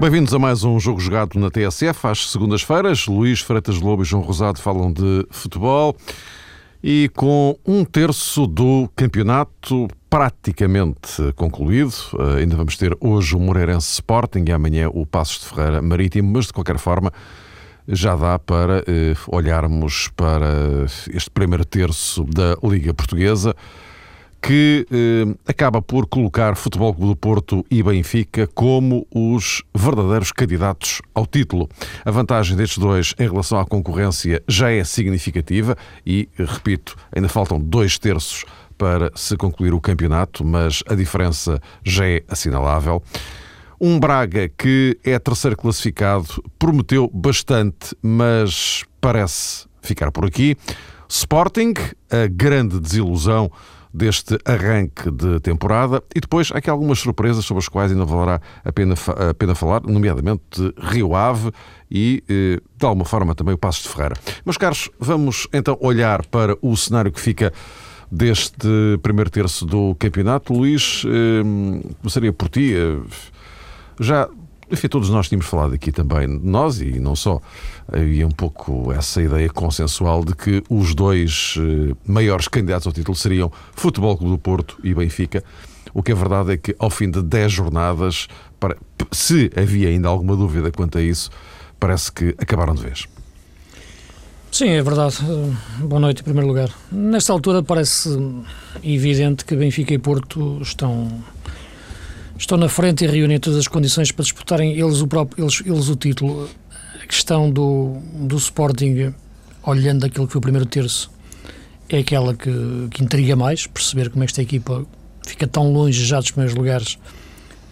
Bem-vindos a mais um jogo jogado na TSF. Às segundas-feiras, Luís Freitas Lobo e João Rosado falam de futebol. E com um terço do campeonato praticamente concluído, eh, ainda vamos ter hoje o Moreirense Sporting e amanhã o Passos de Ferreira Marítimo, mas de qualquer forma já dá para eh, olharmos para este primeiro terço da Liga Portuguesa que eh, acaba por colocar Futebol Clube do Porto e Benfica como os verdadeiros candidatos ao título. A vantagem destes dois em relação à concorrência já é significativa e, repito, ainda faltam dois terços para se concluir o campeonato, mas a diferença já é assinalável. Um Braga que é terceiro classificado prometeu bastante, mas parece ficar por aqui. Sporting, a grande desilusão deste arranque de temporada e depois há aqui algumas surpresas sobre as quais ainda valerá a pena, a pena falar, nomeadamente Rio Ave e, eh, de alguma forma, também o Passos de Ferreira. Meus caros, vamos então olhar para o cenário que fica deste primeiro terço do campeonato. Luís, eh, começaria por ti. Eh, já enfim, todos nós tínhamos falado aqui também, nós e não só, havia um pouco essa ideia consensual de que os dois eh, maiores candidatos ao título seriam Futebol Clube do Porto e Benfica. O que é verdade é que ao fim de 10 jornadas, se havia ainda alguma dúvida quanto a isso, parece que acabaram de vez. Sim, é verdade. Boa noite, em primeiro lugar. Nesta altura parece evidente que Benfica e Porto estão estão na frente e reúnem todas as condições para disputarem eles o, próprio, eles, eles o título. A questão do, do Sporting, olhando aquilo que foi o primeiro terço, é aquela que, que intriga mais, perceber como esta equipa fica tão longe já dos primeiros lugares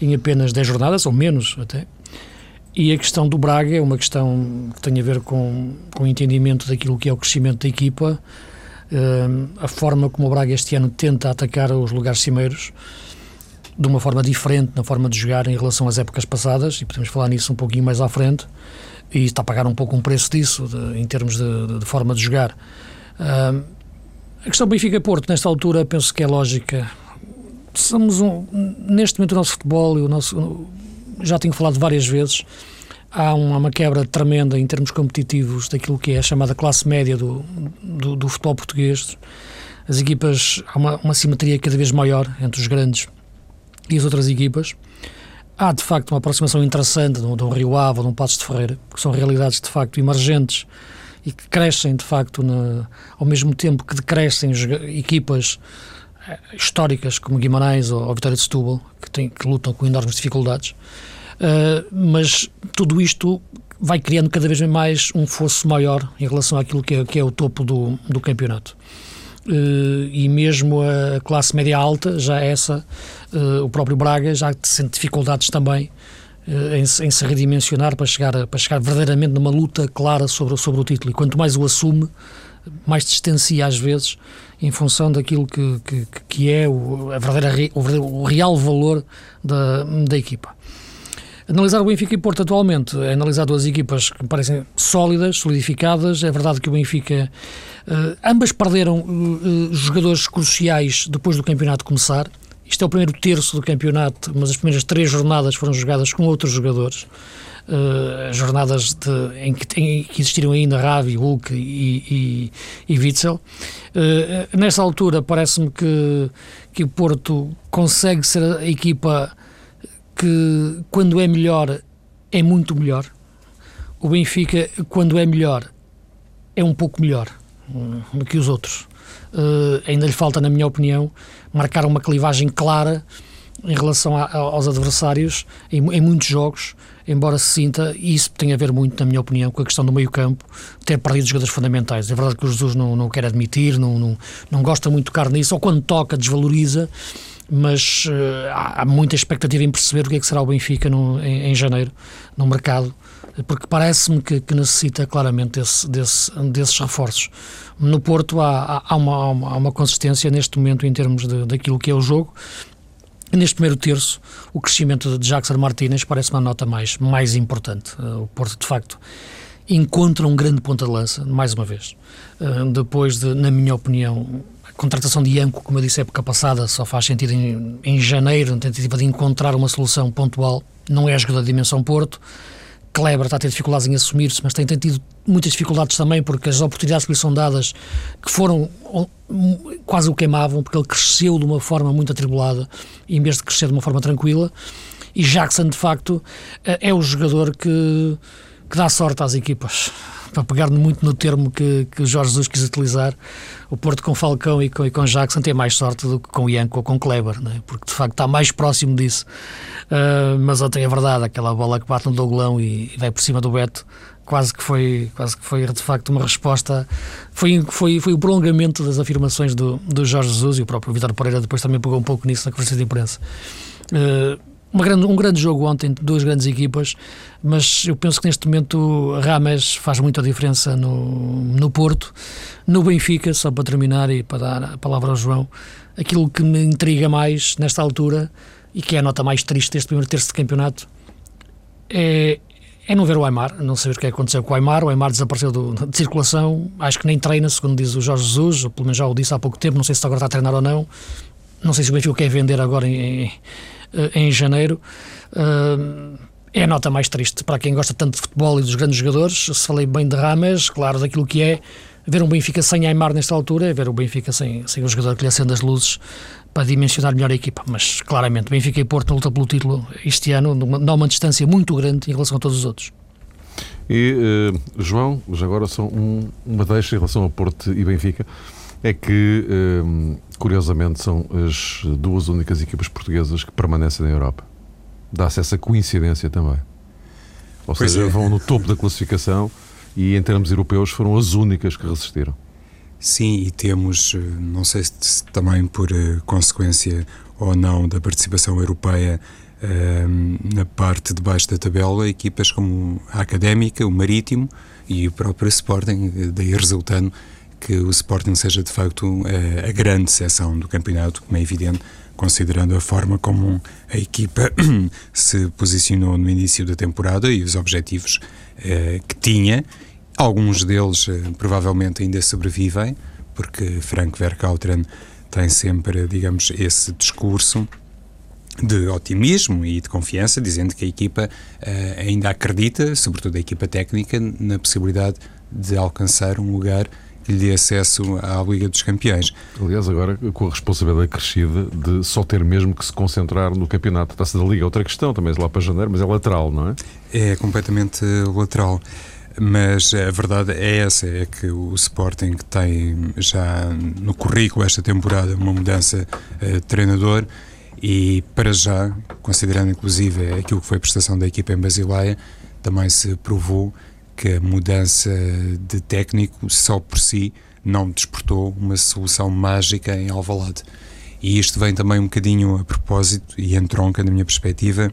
em apenas 10 jornadas, ou menos até. E a questão do Braga é uma questão que tem a ver com, com o entendimento daquilo que é o crescimento da equipa, uh, a forma como o Braga este ano tenta atacar os lugares cimeiros, de uma forma diferente na forma de jogar em relação às épocas passadas, e podemos falar nisso um pouquinho mais à frente, e está a pagar um pouco um preço disso, de, em termos de, de, forma de jogar. Uh, a questão Benfica-Porto, nesta altura, penso que é lógica. Somos um, neste momento o nosso futebol, e o nosso, já tenho falado várias vezes, há uma, uma, quebra tremenda em termos competitivos daquilo que é a chamada classe média do, do, do futebol português. As equipas, há uma, uma simetria cada vez maior entre os grandes e as outras equipas. Há, de facto, uma aproximação interessante de um, Rio Ave ou de um Passos de Ferreira, que são realidades, de facto, emergentes e que crescem, de facto, na, ao mesmo tempo que decrescem equipas eh, históricas como Guimarães ou, ou Vitória de Setúbal, que, tem, que lutam com enormes dificuldades. Uh, mas tudo isto vai criando cada vez mais um fosso maior em relação àquilo que é, que é o topo do, do campeonato. Uh, e mesmo a classe média alta, já essa, uh, o próprio Braga já sente dificuldades também uh, em, em, se redimensionar para chegar, para chegar verdadeiramente numa luta clara sobre, sobre o título. E quanto mais o assume, mais distancia às vezes em função daquilo que, que, que é o, a verdadeira, o, o real valor da, da equipa. Analisar o Benfica e Porto atualmente é analisar duas equipas que parecem sólidas, solidificadas. É verdade que o Benfica. Uh, ambas perderam uh, jogadores cruciais depois do campeonato começar. Isto é o primeiro terço do campeonato, mas as primeiras três jornadas foram jogadas com outros jogadores. Uh, jornadas de, em, que, em, que, existiram ainda Ravi, Hulk e, e, e Witzel. Uh, nessa altura, parece-me que, que o Porto consegue ser a equipa que quando é melhor é muito melhor. O Benfica, quando é melhor, é um pouco melhor do que os outros. Uh, ainda lhe falta, na minha opinião, marcar uma clivagem clara em relação a, a, aos adversários em, em, muitos jogos, embora se sinta, e isso tem a ver muito, na minha opinião, com a questão do meio-campo, ter perdido jogadores fundamentais. É verdade que o Jesus não, não quer admitir, não, não, não gosta muito de tocar nisso, ou quando toca, desvaloriza mas uh, há, há, muita expectativa em perceber o que é que será o Benfica no, em, em janeiro, no mercado, porque parece-me que, que, necessita claramente desse, desse, desses reforços. No Porto há, há, uma, há, uma, consistência neste momento em termos de, daquilo que é o jogo, Neste primeiro terço, o crescimento de Jackson Martínez parece uma nota mais, mais importante. Uh, o Porto, de facto, encontra um grande ponta de lança, mais uma vez. Uh, depois de, na minha opinião, contratação de Ianco, como eu disse, época passada, só faz sentido em, em janeiro, na tentativa de encontrar uma solução pontual não é jogador de dimensão Porto. Kleber está a ter dificuldades em assumir-se, mas tem, tem tido muitas dificuldades também porque as oportunidades que lhe são dadas, que foram quase o queimavam, porque ele cresceu de uma forma muito atribulada em vez de crescer de uma forma tranquila. E Jackson, de facto, é o jogador que, que dá sorte às equipas para pegar muito no termo que, que o Jorge Jesus quis utilizar, o Porto com Falcão e com, e com Jackson tem mais sorte do que com Ianco ou com Kleber, né? porque de facto está mais próximo disso. Uh, mas ontem é verdade, aquela bola que bate no Douglão e, e vai por cima do Beto, quase que foi, quase que foi de facto uma resposta, foi, foi, foi o prolongamento das afirmações do, do Jorge Jesus e o próprio Vitor Pereira depois também pegou um pouco nisso na conferência de imprensa. Uh, grande, um grande jogo ontem, duas grandes equipas, mas eu penso que neste momento Rames faz muita diferença no, no Porto. No Benfica, só para terminar e para dar a palavra ao João, aquilo que me intriga mais nesta altura e que é a nota mais triste deste primeiro terço de campeonato é, é não ver o Aymar, não saber o que é aconteceu com o Aymar. O Aymar desapareceu do, de circulação, acho que nem treina, segundo diz o Jorge Jesus, ou pelo menos já o disse há pouco tempo, não sei se agora está a treinar ou não. Não sei se o Benfica quer vender agora em, em em janeiro. Eh, é a nota mais triste para quem gosta tanto de futebol e dos grandes jogadores. Se falei bem de Rames, claro, daquilo que é ver um Benfica sem Aymar nesta altura, é ver o Benfica sem, sem o jogador que lhe acende as luzes para dimensionar melhor a equipa. Mas claramente, Benfica e Porto luta pelo título este ano dá uma distância muito grande em relação a todos os outros. E, uh, João, já agora só um, uma deixa em relação a Porto e Benfica é que, hum, curiosamente, são as duas únicas equipas portuguesas que permanecem na Europa. Dá-se essa coincidência também. Ou pois seja, é. vão no topo da classificação e, em termos europeus, foram as únicas que resistiram. Sim, e temos, eh, não sei se também por uh, consequência ou não da participação europeia uh, na parte de baixo da tabela, equipas como a Académica, o Marítimo e o próprio Sporting, daí resultando que o Sporting seja de facto a, a grande seção do campeonato, como é evidente, considerando a forma como a equipa se posicionou no início da temporada e os objetivos eh, que tinha. Alguns deles eh, provavelmente ainda sobrevivem, porque Frank Verkauteren tem sempre, digamos, esse discurso de otimismo e de confiança, dizendo que a equipa eh, ainda acredita, sobretudo a equipa técnica, na possibilidade de alcançar um lugar lhe acesso à Liga dos Campeões. Aliás, agora com a responsabilidade acrescida de só ter mesmo que se concentrar no campeonato. A taça da Liga outra questão, também é lá para janeiro, mas é lateral, não é? É completamente lateral. Mas a verdade é essa, é que o Sporting tem já no currículo esta temporada uma mudança uh, de treinador e para já, considerando inclusive aquilo que foi a prestação da equipa em Basileia, também se provou que a mudança de técnico só por si não despertou uma solução mágica em Alvalade. E isto vem também um bocadinho a propósito e entronca, na minha perspectiva,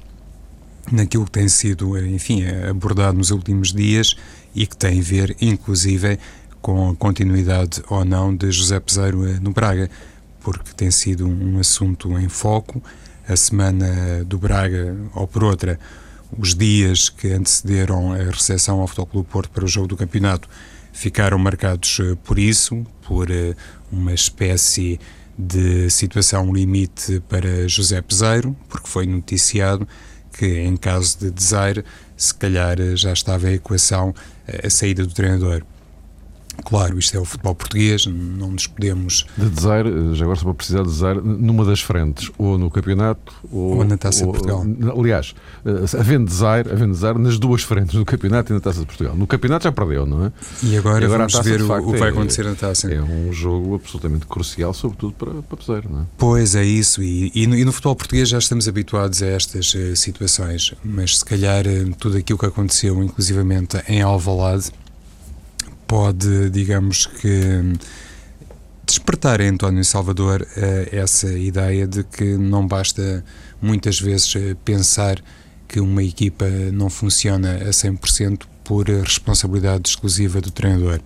naquilo que tem sido, enfim, abordado nos últimos dias e que tem a ver, inclusive, com a continuidade ou não de José Peseiro no Braga, porque tem sido um assunto em foco. A semana do Braga, ou por outra, os dias que antecederam a recepção ao Futebol Clube Porto para o jogo do campeonato ficaram marcados eh, por isso, por eh, uma espécie de situação limite para José Peseiro, porque foi noticiado que em caso de desaire, se calhar eh, já estava a equação a saída do treinador. Claro, isto é o futebol português, não nos podemos. De desaire, já agora só para precisar de desaire, numa das frentes, ou no campeonato, ou, ou na taça ou, de Portugal. Aliás, eh, havendo desaire, havendo desaire nas duas frentes, no campeonato e na taça de Portugal. No campeonato já perdeu, não é? E agora, e agora vamos ver o que vai é- acontecer na taça. É um jogo absolutamente crucial, sobretudo para, para Peseiro, não é? Pois é, isso. E, e, no, e, no, futebol português já estamos habituados a estas uh, situações, mas se calhar uh, tudo aquilo que aconteceu, inclusivamente em Alvalade pode, digamos que, despertar em António Salvador uh, essa ideia de que não basta muitas vezes uh, pensar que uma equipa não funciona a 100% por responsabilidade exclusiva do treinador.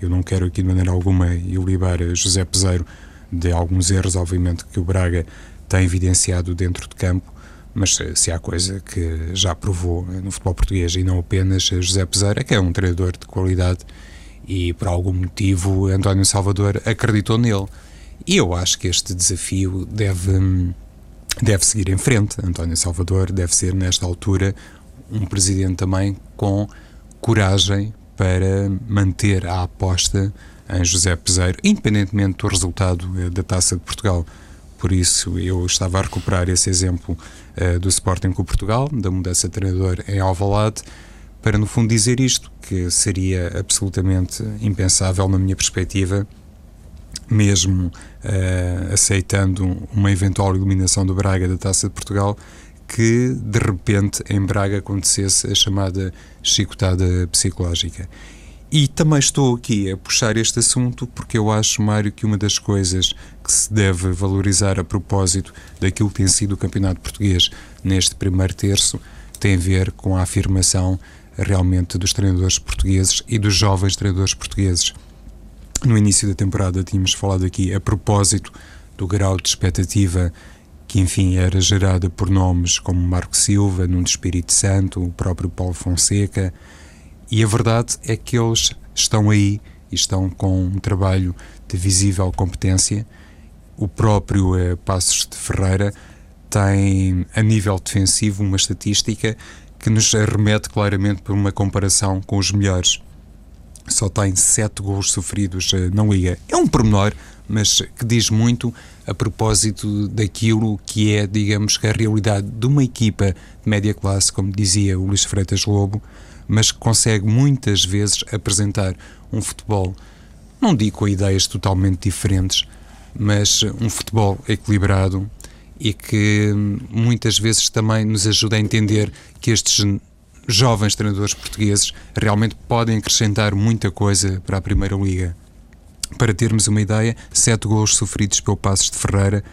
Eu não quero aqui de maneira alguma ilibar José Peseiro de alguns erros, obviamente, que o Braga tem evidenciado dentro de campo, mas eh, se há coisa que já provou no futebol português e não apenas José Peseiro é que é um treinador de qualidade e por algum motivo António Salvador acreditou nele. E eu acho que este desafio deve, deve seguir em frente. António Salvador deve ser, nesta altura, um presidente também com coragem para manter a aposta em José Peseiro, independentemente do resultado eh, da Taça de Portugal. Por isso, eu estava a recuperar esse exemplo uh, do Sporting com Portugal, da mudança de treinador em Alvalade, para no fundo dizer isto, que seria absolutamente impensável na minha perspectiva, mesmo uh, aceitando uma eventual eliminação do Braga da Taça de Portugal, que de repente em Braga acontecesse a chamada chicotada psicológica. E também estou aqui a puxar este assunto porque eu acho, Mário, que uma das coisas que se deve valorizar a propósito daquilo que tem sido o Campeonato Português neste primeiro terço tem a ver com a afirmação realmente dos treinadores portugueses e dos jovens treinadores portugueses. No início da temporada tínhamos falado aqui a propósito do grau de expectativa que enfim era gerada por nomes como Marco Silva, Nuno Espírito Santo, o próprio Paulo Fonseca, e a verdade é que eles estão aí e estão com um trabalho de visível competência. O próprio eh, Passos de Ferreira tem, a nível defensivo, uma estatística que nos remete claramente para uma comparação com os melhores. Só tem sete gols sofridos eh, na Liga. É um pormenor, mas que diz muito a propósito daquilo que é, digamos, a realidade de uma equipa de média classe, como dizia o Luís Freitas Lobo, mas que consegue muitas vezes apresentar um futebol, não digo com ideias totalmente diferentes, mas um futebol equilibrado e que muitas vezes também nos ajuda a entender que estes jovens treinadores portugueses realmente podem acrescentar muita coisa para a Primeira Liga. Para termos uma ideia, sete gols sofridos pelo Passos de Ferreira,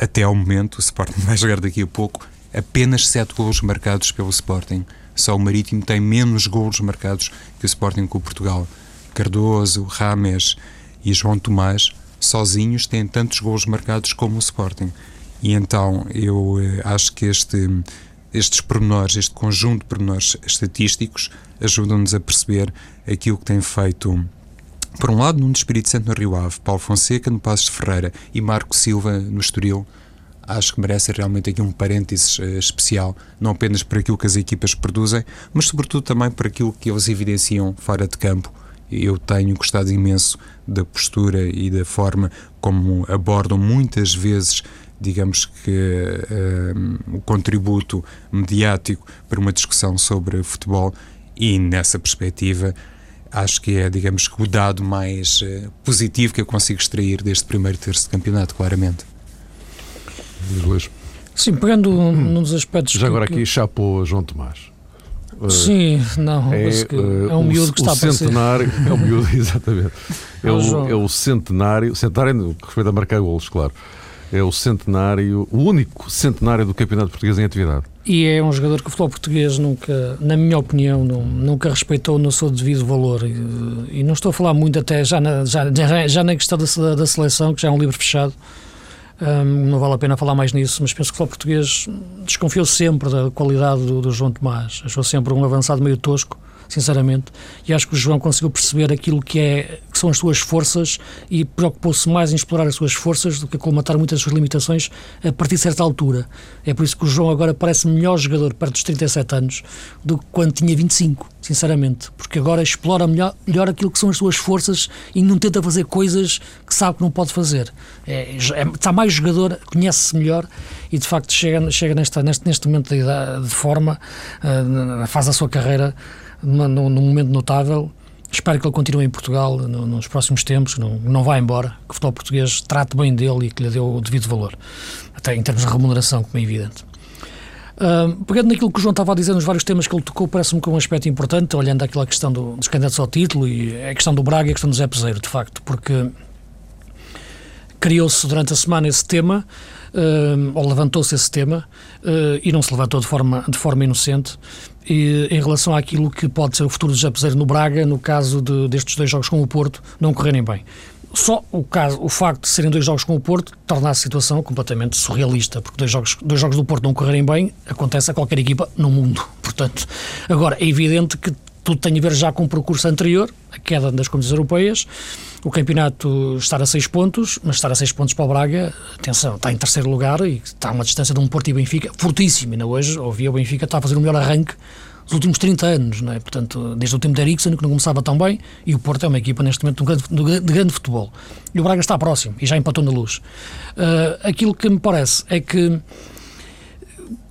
até ao momento, o Sporting vai jogar daqui a pouco, apenas sete gols marcados pelo Sporting. Só o Marítimo tem menos gols marcados que o Sporting com o Portugal. Cardoso, Rames e João Tomás, sozinhos, têm tantos gols marcados como o Sporting. E então eu eh, acho que este, estes pormenores, este conjunto de pormenores estatísticos, ajudam-nos a perceber aquilo que tem feito por um lado, Nuno Espírito Santo no Rio Ave, Paulo Fonseca no Passos de Ferreira e Marco Silva no Estoril, acho que merece realmente aqui um parênteses uh, especial, não apenas por aquilo que as equipas produzem, mas sobretudo também por aquilo que eles evidenciam fora de campo. Eu tenho gostado imenso da postura e da forma como abordam muitas vezes, digamos que, uh, o contributo mediático para uma discussão sobre futebol e nessa perspectiva acho que é, digamos, o dado mais uh, positivo que eu consigo extrair deste primeiro terço de campeonato, claramente. Luís. Sim, pegando hum. num dos aspectos. Já agora que... aqui chapou João Tomás. Sim, não, é, é um miúdo que está o centenário, É um miúdo, exatamente. É, é, o, é o centenário, centenário no que respeita a marcar golos, claro. É o centenário, o único centenário do Campeonato Português em atividade. E é um jogador que o futebol português nunca, na minha opinião, nunca respeitou no seu devido valor. E, e, não estou a falar muito até já na, já, já na questão da, da seleção, que já é um livro fechado. Um, não vale a pena falar mais nisso, mas penso que o futebol português desconfiou sempre da qualidade do, do João Tomás. Achou sempre um avançado meio tosco sinceramente. E acho que o João conseguiu perceber aquilo que, é, que são as suas forças e preocupou-se mais em explorar as suas forças do que colmatar muitas das suas limitações a partir de certa altura. É por isso que o João agora parece melhor jogador perto dos 37 anos do que quando tinha 25, sinceramente. Porque agora explora melhor, melhor aquilo que são as suas forças e não tenta fazer coisas que sabe que não pode fazer. É, é, está mais jogador, conhece-se melhor e de facto chega, chega neste, neste momento de, de forma, uh, faz a sua carreira num, num momento notável. Espero que ele continue em Portugal no, nos próximos tempos, não, não vá embora, que o futebol português trate bem dele e que lhe dê o devido valor, até em termos de remuneração, como é evidente. Uh, pegando naquilo que o João estava a dizer nos vários temas que ele tocou, parece-me que é um aspecto importante, olhando aquela questão do, dos candidatos ao título e a questão do Braga e a questão do Zé Peseiro, de facto, porque criou-se durante a semana esse tema, uh, ou levantou-se esse tema, uh, e não se levantou de forma, de forma inocente, e, em relação àquilo que pode ser o futuro do Japezeiro no Braga, no caso de, destes dois jogos com o Porto, não correrem bem. Só o, caso, o facto de serem dois jogos com o Porto torna a situação completamente surrealista, porque dois jogos, dois jogos do Porto não correrem bem acontece a qualquer equipa no mundo. Portanto, agora é evidente que tudo tem a ver já com o percurso anterior, a queda das competições europeias, o campeonato estar a seis pontos, mas estar a seis pontos para o Braga, atenção, está em terceiro lugar e está a uma distância de um Porto e Benfica fortíssimo. Ainda hoje, ouvi o Benfica está a fazer o melhor arranque dos últimos 30 anos, não é? portanto, desde o tempo de Eriksen, que não começava tão bem, e o Porto é uma equipa neste momento de grande, de grande futebol. E o Braga está próximo e já empatou na luz. Uh, aquilo que me parece é que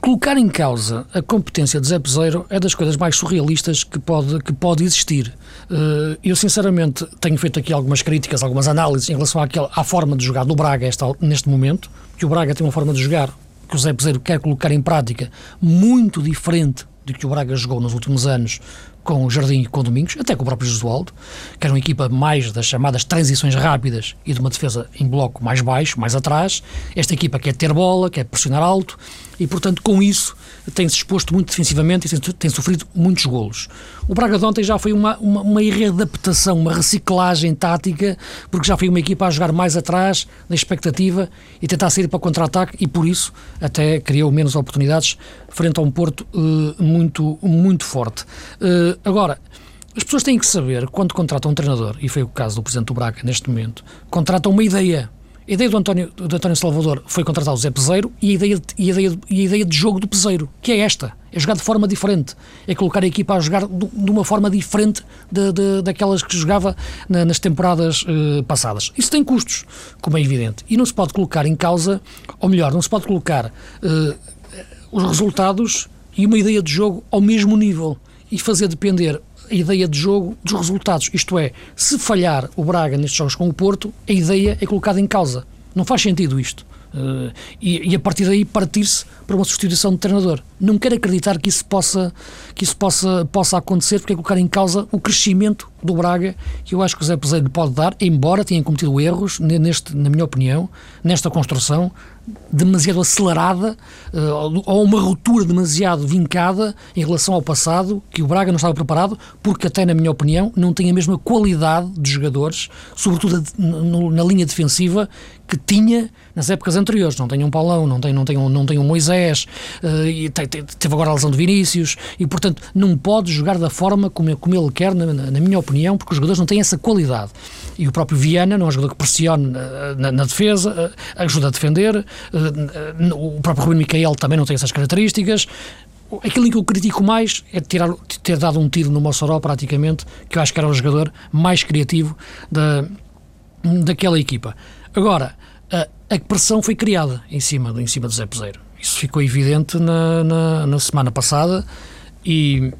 colocar em causa a competência de Zé Peseiro é das coisas mais surrealistas que pode, que pode existir. Uh, eu, sinceramente, tenho feito aqui algumas críticas, algumas análises em relação àquela, à forma de jogar do Braga esta, neste momento, que o Braga tem uma forma de jogar que o Zé Peseiro quer colocar em prática muito diferente de que o Braga jogou nos últimos anos com o Jardim e com o Domingos, até com o próprio Josualdo, que era uma equipa mais das chamadas transições rápidas e de uma defesa em bloco mais baixo, mais atrás. Esta equipa quer ter bola, quer pressionar alto e, portanto, com isso tem-se exposto muito defensivamente e tem, sofrido muitos golos. O Braga de ontem já foi uma, uma, uma readaptação, uma reciclagem tática, porque já foi uma equipa a jogar mais atrás, na expectativa, e tentar sair para contra-ataque, e por isso até criou menos oportunidades frente a um Porto uh, muito, muito forte. Uh, agora, as pessoas têm que saber, quando contratam um treinador, e foi o caso do Presidente do Braga neste momento, contratam uma ideia a ideia do António, do António Salvador foi contratar o Zé Peseiro e a, ideia, e, a ideia, e a ideia de jogo do Peseiro, que é esta: é jogar de forma diferente, é colocar a equipa a jogar de, uma forma diferente de, de, daquelas que jogava na, nas temporadas uh, passadas. Isso tem custos, como é evidente, e não se pode colocar em causa, ou melhor, não se pode colocar uh, os resultados e uma ideia de jogo ao mesmo nível e fazer depender a ideia de jogo dos resultados. Isto é, se falhar o Braga nestes jogos com o Porto, a ideia é colocada em causa. Não faz sentido isto. Uh, e, e, a partir daí partir-se para uma substituição de treinador. Não quero acreditar que isso possa, que isso possa, possa acontecer, porque é colocar em causa o crescimento do Braga, que eu acho que o Zé Peseiro pode dar, embora tenha cometido erros, neste, na minha opinião, nesta construção, demasiado acelerada uh, ou uma ruptura demasiado vincada em relação ao passado, que o Braga não estava preparado, porque até na minha opinião não tem a mesma qualidade de jogadores, sobretudo na linha defensiva, que tinha nas épocas anteriores. Não tem um Paulão, não tem, não tem, um, não tem um Moisés, uh, e te, te, teve agora a lesão de Vinícius, e portanto não pode jogar da forma como, como ele quer, na, na, minha opinião, porque os jogadores não têm essa qualidade. E o próprio Viana não é um jogador que pressione eh, na, na defesa, ajuda a defender, o próprio Rubem Micael também não tem essas características. Aquilo em que eu critico mais é tirar, ter dado um tiro no Mossoró, praticamente, que eu acho que era o jogador mais criativo da, daquela equipa. Agora, a, a pressão foi criada em cima, em cima do Zé Peseiro. Isso ficou evidente na, na, na semana passada e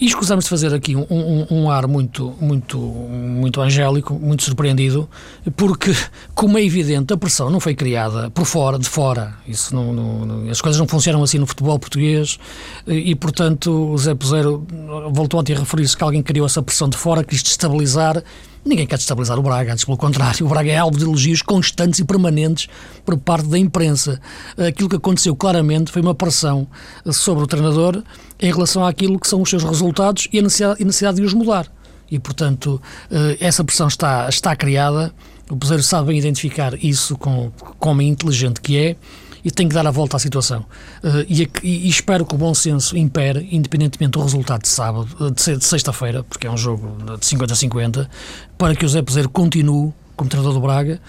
e escusamos de fazer aqui um, um, um, ar muito, muito, muito angélico, muito surpreendido, porque, como é evidente, a pressão não foi criada por fora, de fora. Isso não, não, as coisas não funcionam assim no futebol português e, portanto, o Zé Pozeiro voltou ontem a referir-se que alguém criou essa pressão de fora, quis destabilizar Ninguém quer destabilizar o Braga, antes pelo contrário, o Braga é alvo de elogios constantes e permanentes por parte da imprensa. Aquilo que aconteceu claramente foi uma pressão sobre o treinador em relação àquilo que são os seus resultados e a necessidade, de os mudar. E, portanto, eh, essa pressão está, está criada. O Peseiro sabe bem identificar isso com, com homem inteligente que é e tem que dar a volta à situação. Uh, e, e, espero que o bom senso impere, independentemente do resultado de sábado, eh, de, de sexta-feira, porque é um jogo de 50 a 50, para que o Zé Peseiro continue como treinador do Braga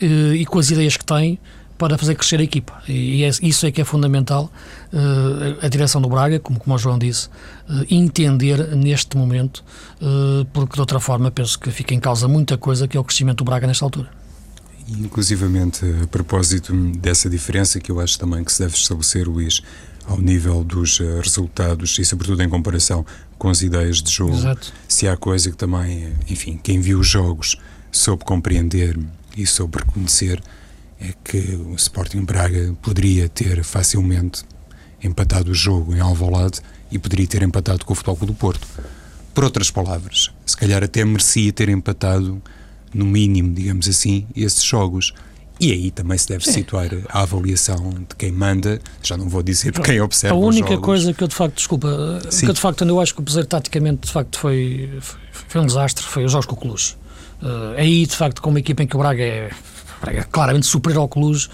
uh, e com as ideias que tem para fazer crescer a equipa. E é, isso é que é fundamental, uh, a direção do Braga, como, como o João disse, entender neste momento, porque de outra forma penso que fica em causa muita coisa que é o crescimento do Braga nesta altura. Inclusivamente, a propósito dessa diferença que eu acho também que se deve estabelecer, Luís, ao nível dos eh, resultados e, sobretudo, em comparação com as ideias de jogo. Exato. Se há coisa que também, enfim, quem viu os jogos soube compreender e soube reconhecer, é que o Sporting Braga poderia ter facilmente empatado o jogo em Alvalade e poderia ter empatado com o Futebol do Porto. Por outras palavras, se calhar até merecia ter empatado no mínimo, digamos assim, esses jogos. E aí também se deve Sim. situar a avaliação de quem manda, já não vou dizer de quem observa. A única coisa que eu de facto, desculpa, Sim. que eu de facto eu acho que o Peseiro taticamente de facto foi, foi, foi um desastre, foi os jogos com o Cluj. Uh, aí de facto, com uma equipa em que o Braga é, Braga é claramente superior ao Cluj,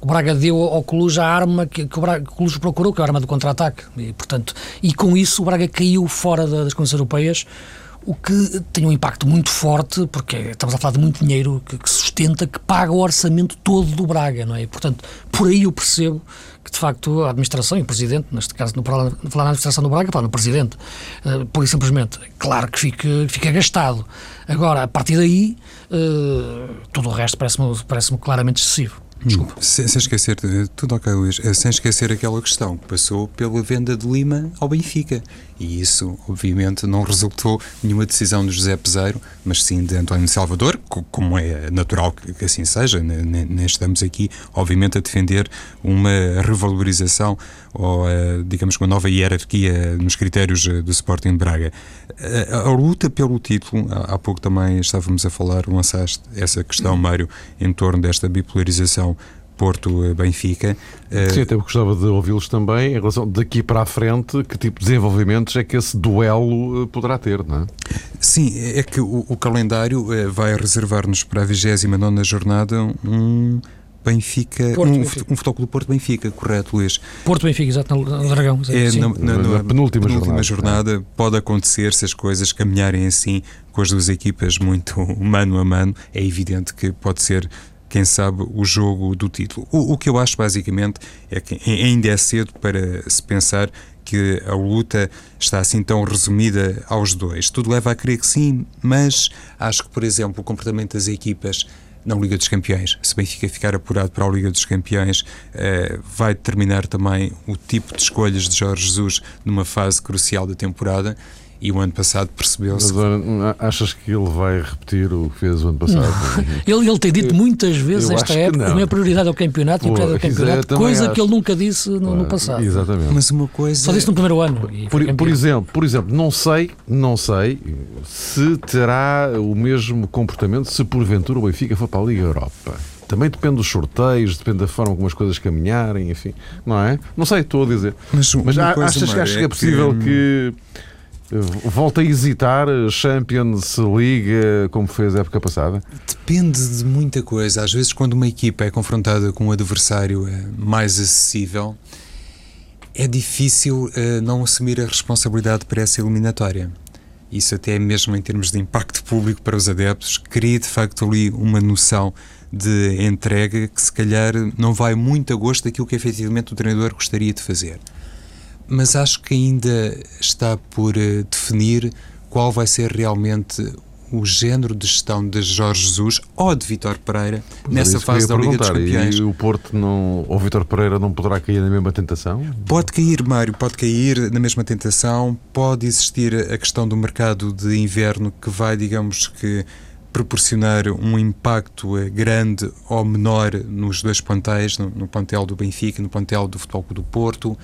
o Braga deu ao Cluj a arma que, que o, Braga, que o Cluj procurou, que é a arma do contra-ataque. E, portanto, e com isso o Braga caiu fora das condições europeias o que tem um impacto muito forte, porque estamos a falar de muito dinheiro que, que, sustenta, que paga o orçamento todo do Braga, não é? E, portanto, por aí eu percebo que, de facto, a administração e o presidente, neste caso, não falar, na administração do Braga, falar no presidente, uh, por isso simplesmente, claro que fica, fica gastado. Agora, a partir daí, uh, tudo o resto parece-me parece claramente excessivo. Desculpa. Sem, sem, esquecer, tudo ok, Luís, eh, sem esquecer aquela questão que passou pela venda de Lima ao Benfica. E isso, obviamente, não resultou nenhuma decisão do José Peseiro, mas sim de António Salvador, como é natural que assim seja. Nem estamos aqui, obviamente, a defender uma revalorização ou, eh, digamos, uma nova hierarquia nos critérios eh, do Sporting de Braga. A, luta pelo título, há, há pouco também estávamos a falar, lançaste essa questão, Mário, em torno desta bipolarização Porto-Benfica. Sim, até gostava de ouvi-los também em relação daqui para a frente, que tipo de desenvolvimentos é que esse duelo eh, poderá ter, não é? Sim, é que o, o calendário eh, vai reservar-nos para a 29 jornada um. Benfica, Porto, um, Benfica. um futebol do Porto Benfica, correto, Luís? Porto Benfica, exato, no Dragão. É, na, na, na, na, penúltima, penúltima jornada, jornada pode acontecer se as coisas caminharem assim, com as duas equipas muito mano a mano, é evidente que pode ser quem sabe, o jogo do título. O, o, que eu acho, basicamente, é que ainda é cedo para se pensar que a luta está assim tão resumida aos dois. Tudo leva a crer que sim, mas acho que, por exemplo, o comportamento das equipas na Liga dos Campeões, se Benfica ficar apurado para a Liga dos Campeões, eh, vai determinar também o tipo de escolhas de Jorge Jesus numa fase crucial da temporada e o ano passado percebeu-se. Achas que ele vai repetir o que fez o ano passado? ele, ele tem dito muitas vezes esta época que a minha prioridade é o campeonato Pô, e o campeonato, coisa acho. que ele nunca disse no, no, passado. Exatamente. Mas uma coisa. Só disse no primeiro ano. Por, por, exemplo, por exemplo, não sei, não sei se terá o mesmo comportamento se porventura o Benfica for para a Liga Europa. Também depende dos sorteios, depende da forma como as coisas caminharem, enfim, não é? Não sei, estou a dizer. Mas, Mas achas, que, achas que é possível que, que Volta a hesitar Champions League como fez a época passada? Depende de muita coisa. Às vezes, quando uma equipa é confrontada com um adversário é mais acessível, é difícil uh, não assumir a responsabilidade para essa eliminatória. Isso até mesmo em termos de impacto público para os adeptos, cria de facto ali uma noção de entrega que se calhar não vai muito a gosto daquilo que efetivamente o treinador gostaria de fazer mas acho que ainda está por eh, definir qual vai ser realmente o género de gestão de Jorge Jesus ou de Vitor Pereira pois nessa fase da Liga dos Campeões. E o Porto não, ou Vitor Pereira não poderá cair na mesma tentação? Pode cair, Mário, pode cair na mesma tentação. Pode existir a questão do mercado de inverno que vai, digamos que, proporcionar um impacto eh, grande ou menor nos dois plantéis, no, no plantel do Benfica, no plantel do Futebol do Porto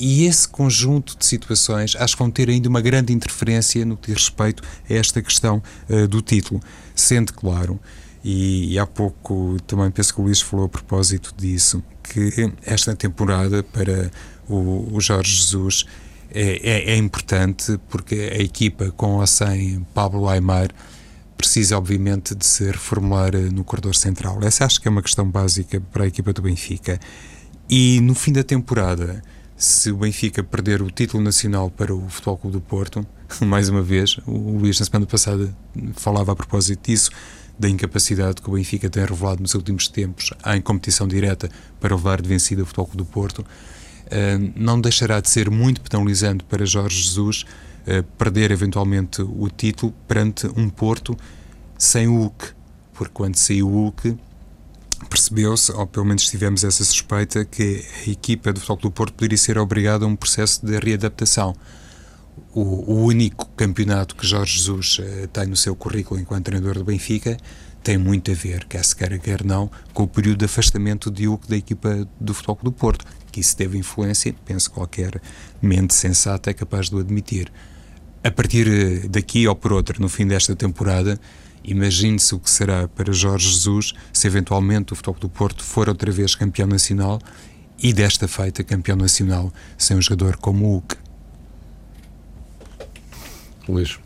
e esse conjunto de situações acho que vão ter ainda uma grande interferência no que diz respeito a esta questão uh, do título. Sendo claro, e, e, há pouco também penso que o Luís falou a propósito disso, que esta temporada para o, o Jorge Jesus é, é, é, importante porque a equipa com ou sem Pablo Aymar precisa obviamente de se reformular eh, no corredor central. Essa acho que é uma questão básica para a equipa do Benfica. E no fim da temporada se o Benfica perder o título nacional para o Futebol Clube do Porto, mais uma vez, o Luís na semana passada falava a propósito disso, da incapacidade que o Benfica tem revelado nos últimos tempos em competição direta para levar de vencida o Futebol Clube do Porto, uh, não deixará de ser muito penalizante para Jorge Jesus uh, perder eventualmente o título perante um Porto sem o Hulk, porque quando saiu o Hulk percebeu-se, ou pelo menos tivemos essa suspeita, que a equipa do Futebol do Porto poderia ser obrigada a um processo de readaptação. O, o único campeonato que Jorge Jesus uh, tem no seu currículo enquanto treinador do Benfica tem muito a ver, quer se queira, quer não, com o período de afastamento de Hugo da equipa do Futebol do Porto, que isso teve influência, penso que qualquer mente sensata é capaz de o admitir. A partir eh, daqui ou por outra, no fim desta temporada, Imagine-se o que será para Jorge Jesus se eventualmente o Futebol do Porto for outra vez campeão nacional e desta feita campeão nacional sem um jogador como o Hulk. Luís,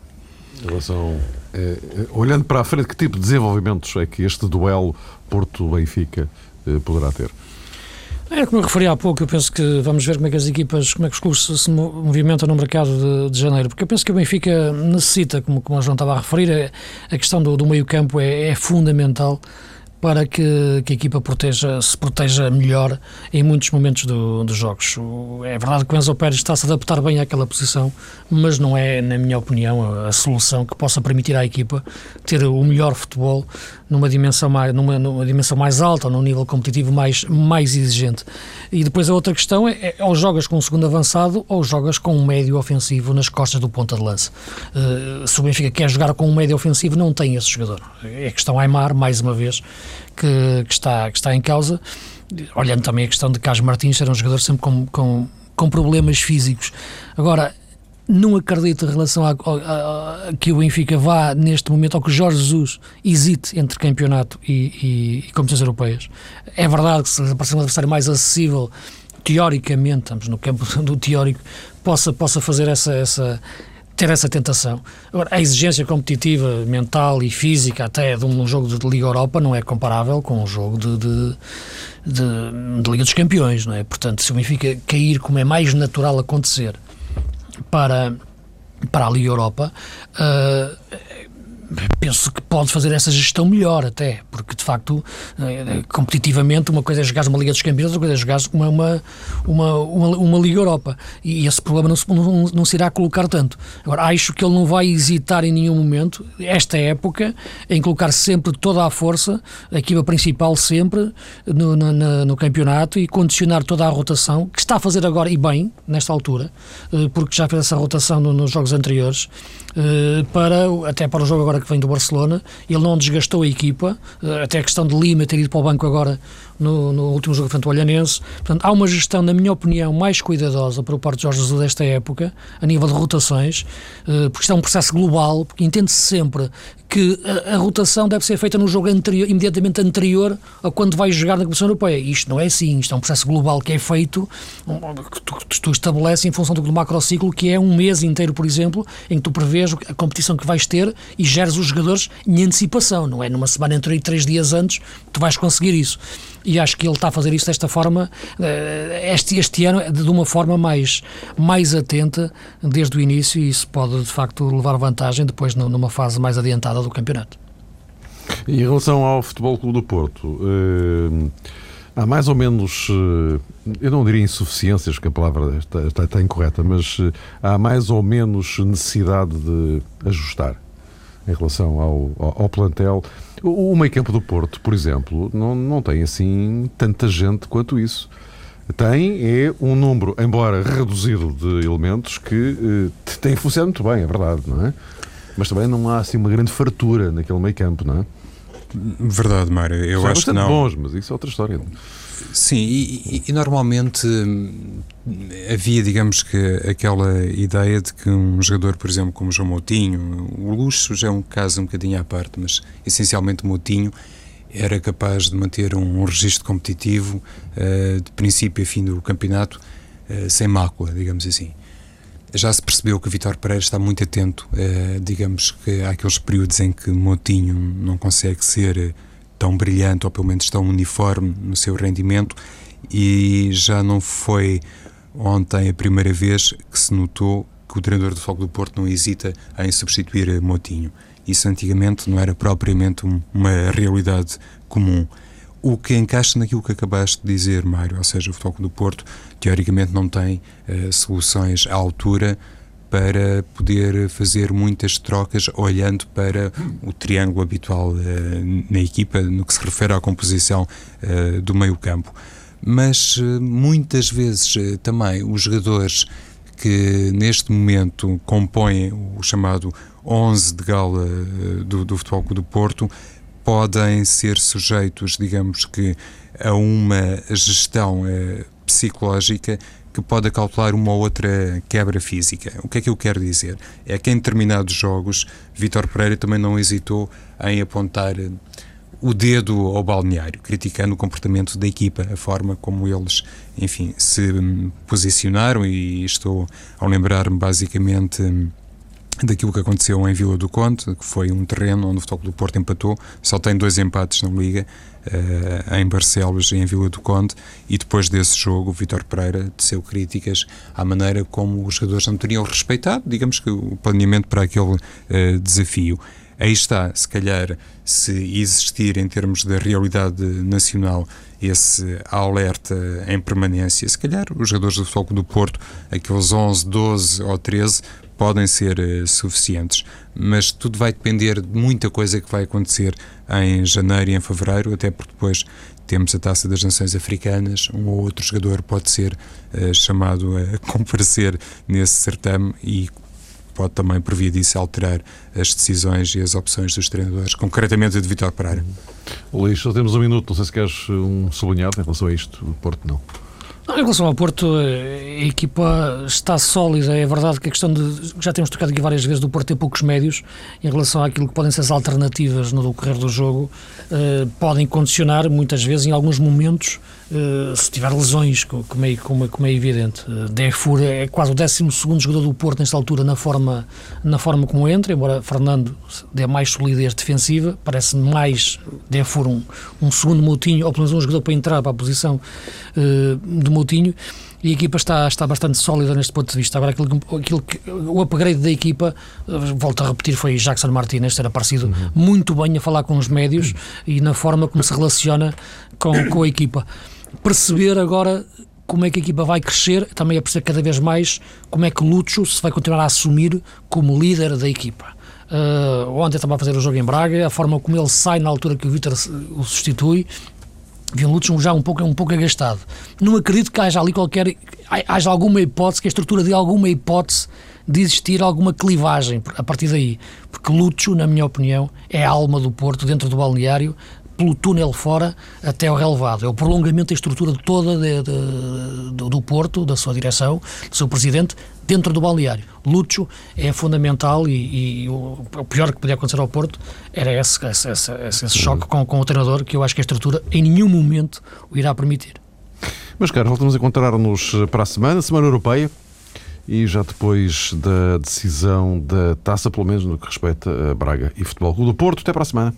em relação É, olhando para a frente, que tipo de desenvolvimentos é que este duelo Porto-Benfica poderá ter? É como eu referi há pouco, eu penso que vamos ver como é que as equipas, como é que os clubes se movimentam no mercado de, de janeiro, porque eu penso que o Benfica necessita, como, como o João estava a referir, a, a questão do, do meio campo é, é fundamental para que, que, a equipa proteja, se proteja melhor em muitos momentos do, dos jogos. É verdade que o Enzo Pérez está a se adaptar bem àquela posição, mas não é, na minha opinião, a, a solução que possa permitir à equipa ter o melhor futebol numa dimensão mais, numa, numa dimensão mais alta, num nível competitivo mais, mais exigente. E depois a outra questão é, é ou jogas com um segundo avançado ou jogas com um médio ofensivo nas costas do ponta de lança. Uh, se o Benfica quer jogar com um médio ofensivo, não tem esse jogador. É a questão Aymar, mais uma vez, que, que, está, que está em causa. Olhando também a questão de Carlos Martins ser um jogador sempre com, com, com problemas físicos. Agora, não acredito em relação a, a, a, que o Benfica vá neste momento, ou que Jorge Jesus hesite entre campeonato e, e, e competições europeias. É verdade que se aparecer um adversário mais acessível, teoricamente, estamos no campo do teórico, possa, possa fazer essa, essa ter essa tentação. Agora, a exigência competitiva, mental e física até de um jogo de Liga Europa não é comparável com um jogo de, de, de, de Liga dos Campeões, não é? Portanto, se o Benfica cair como é mais natural acontecer para, para a Liga Europa, uh, penso que pode fazer essa gestão melhor até, porque de facto, eh, competitivamente, uma coisa é jogar uma Liga dos Campeões, outra coisa é jogar uma, uma, uma, uma, Liga Europa. E esse problema não se, não, não se irá colocar tanto. Agora, acho que ele não vai hesitar em nenhum momento, esta época, em colocar sempre toda a força, a equipa principal sempre, no, no, no campeonato e condicionar toda a rotação, que está a fazer agora e bem, nesta altura, eh, porque já fez essa rotação nos jogos anteriores, eh, para, até para o jogo agora que vem do Barcelona, ele não desgastou a equipa, eh, até a questão de Lima ter ido para o banco agora no, no último jogo frente ao Olhanense. Portanto, há uma gestão, na minha opinião, mais cuidadosa o parte de Jorge Jesus desta época, a nível de rotações, eh, porque isto é um processo global, porque entende-se sempre que a, a, rotação deve ser feita no jogo anterior, imediatamente anterior a quando vai jogar na Comissão Europeia. Isto não é assim, isto é um processo global que é feito, que tu, tu estabeleces em função do, do macrociclo, que é um mês inteiro, por exemplo, em que tu prevês a competição que vais ter e geres os jogadores em antecipação, não é numa semana anterior e três dias antes, tu vais conseguir isso e acho que ele está a fazer isso desta forma, eh, este, este ano, de uma forma mais, mais atenta desde o início, e isso pode de facto levar vantagem depois numa fase mais adiantada do campeonato. Em relação ao Futebol Clube do Porto, eh, há mais ou menos, eh, eu não diria insuficiências, que a palavra está, está, está incorreta, mas há mais ou menos necessidade de ajustar em relação ao, ao, ao plantel. O, o meio campo do Porto, por exemplo, não, não tem assim tanta gente quanto isso. Tem é um número, embora reduzido, de elementos que eh, tem funcionado muito bem, é verdade, não é? Mas também não há assim uma grande fartura naquele meio campo, não é? Verdade, Mário. Eu São acho que não. bons, mas isso é outra história. Sim, e, e, normalmente hum, havia, digamos que, aquela ideia de que um jogador, por exemplo, como João Moutinho, o Luxo já é um caso um bocadinho à parte, mas essencialmente Moutinho era capaz de manter um, um registro competitivo uh, de princípio a fim do campeonato uh, sem mácula, digamos assim. Já se percebeu que Vitor Pereira está muito atento, uh, digamos que àqueles períodos em que Moutinho não consegue ser tão brilhante ou pelo menos tão uniforme no seu rendimento e já não foi ontem a primeira vez que se notou que o treinador do Fogo do Porto não hesita em substituir Motinho. Isso antigamente não era propriamente uma realidade comum. O que encaixa naquilo que acabaste de dizer, Mário, ou seja, o Fogo do Porto teoricamente não tem uh, soluções à altura para poder fazer muitas trocas olhando para o triângulo habitual uh, na equipa no que se refere à composição uh, do meio campo. Mas uh, muitas vezes também os jogadores que neste momento compõem o chamado 11 de gala do, do Futebol Clube do Porto podem ser sujeitos, digamos que, a uma gestão psicológica que pode acautelar uma ou outra quebra física. O que é que eu quero dizer? É que em determinados jogos, Vítor Pereira também não hesitou em apontar o dedo ao balneário, criticando o comportamento da equipa, a forma como eles, enfim, se posicionaram e estou a lembrar-me basicamente daquilo que aconteceu em Vila do Conde, que foi um terreno onde o Futebol do Porto empatou, só tem dois empates na Liga, uh, em Barcelos e em Vila do Conde, e depois desse jogo o Vitor Pereira teceu críticas à maneira como os jogadores não teriam respeitado, digamos que o planeamento para aquele uh, desafio. Aí está, se calhar, se existir em termos da realidade nacional esse alerta em permanência, se calhar os jogadores do Futebol do Porto, aqueles 11, 12 ou 13, podem ser uh, suficientes, mas tudo vai depender de muita coisa que vai acontecer em janeiro e em fevereiro, até porque depois temos a Taça das Nações Africanas, um ou outro jogador pode ser uh, chamado a comparecer nesse certame e pode também, por via disso, alterar as decisões e as opções dos treinadores, concretamente a de Vitor Pereira. Luís, só temos um minuto, não sei se queres um sublinhado em relação a isto, Porto não. Em relação ao Porto, a equipa está sólida. É verdade que a questão de. Já temos tocado aqui várias vezes do Porto ter poucos médios em relação àquilo que podem ser as alternativas no decorrer do jogo, eh, podem condicionar muitas vezes, em alguns momentos, eh, se tiver lesões, como é, como, como é evidente. Defur é quase o 12 jogador do Porto nesta altura na forma, na forma como entra, embora Fernando dê mais solidez defensiva, parece mais Defur um, um segundo Moutinho, ou pelo menos um jogador para entrar para a posição uh, do Moutinho e a equipa está, está bastante sólida neste ponto de vista. Agora, aquilo, aquilo que, o upgrade da equipa, volto a repetir, foi Jackson Martinez ter aparecido uhum. muito bem a falar com os médios uhum. e na forma como se relaciona com, com a equipa perceber agora como é que a equipa vai crescer, também é perceber cada vez mais como é que Lucho se vai continuar a assumir como líder da equipa. Uh, ontem estava a fazer o jogo em Braga, a forma como ele sai na altura que o Vítor o substitui, vi Lucho já um pouco, um pouco agastado. Não acredito que haja ali qualquer, haja alguma hipótese, que a estrutura de alguma hipótese de existir alguma clivagem a partir daí. Porque Lucho, na minha opinião, é a alma do Porto dentro do balneário, pelo túnel fora até ao relevado. É o prolongamento da estrutura toda de, de, do, do Porto, da sua direção, do seu presidente, dentro do balneário. Lucho é fundamental e, e o, o, pior que podia acontecer ao Porto era esse, esse, esse, esse choque com, com o treinador, que eu acho que a estrutura em nenhum momento o irá permitir. Mas, cara, voltamos a encontrar-nos para a semana, Semana Europeia, e já depois da decisão da taça, pelo menos no que respeita a Braga e Futebol Clube do Porto. Até para a semana.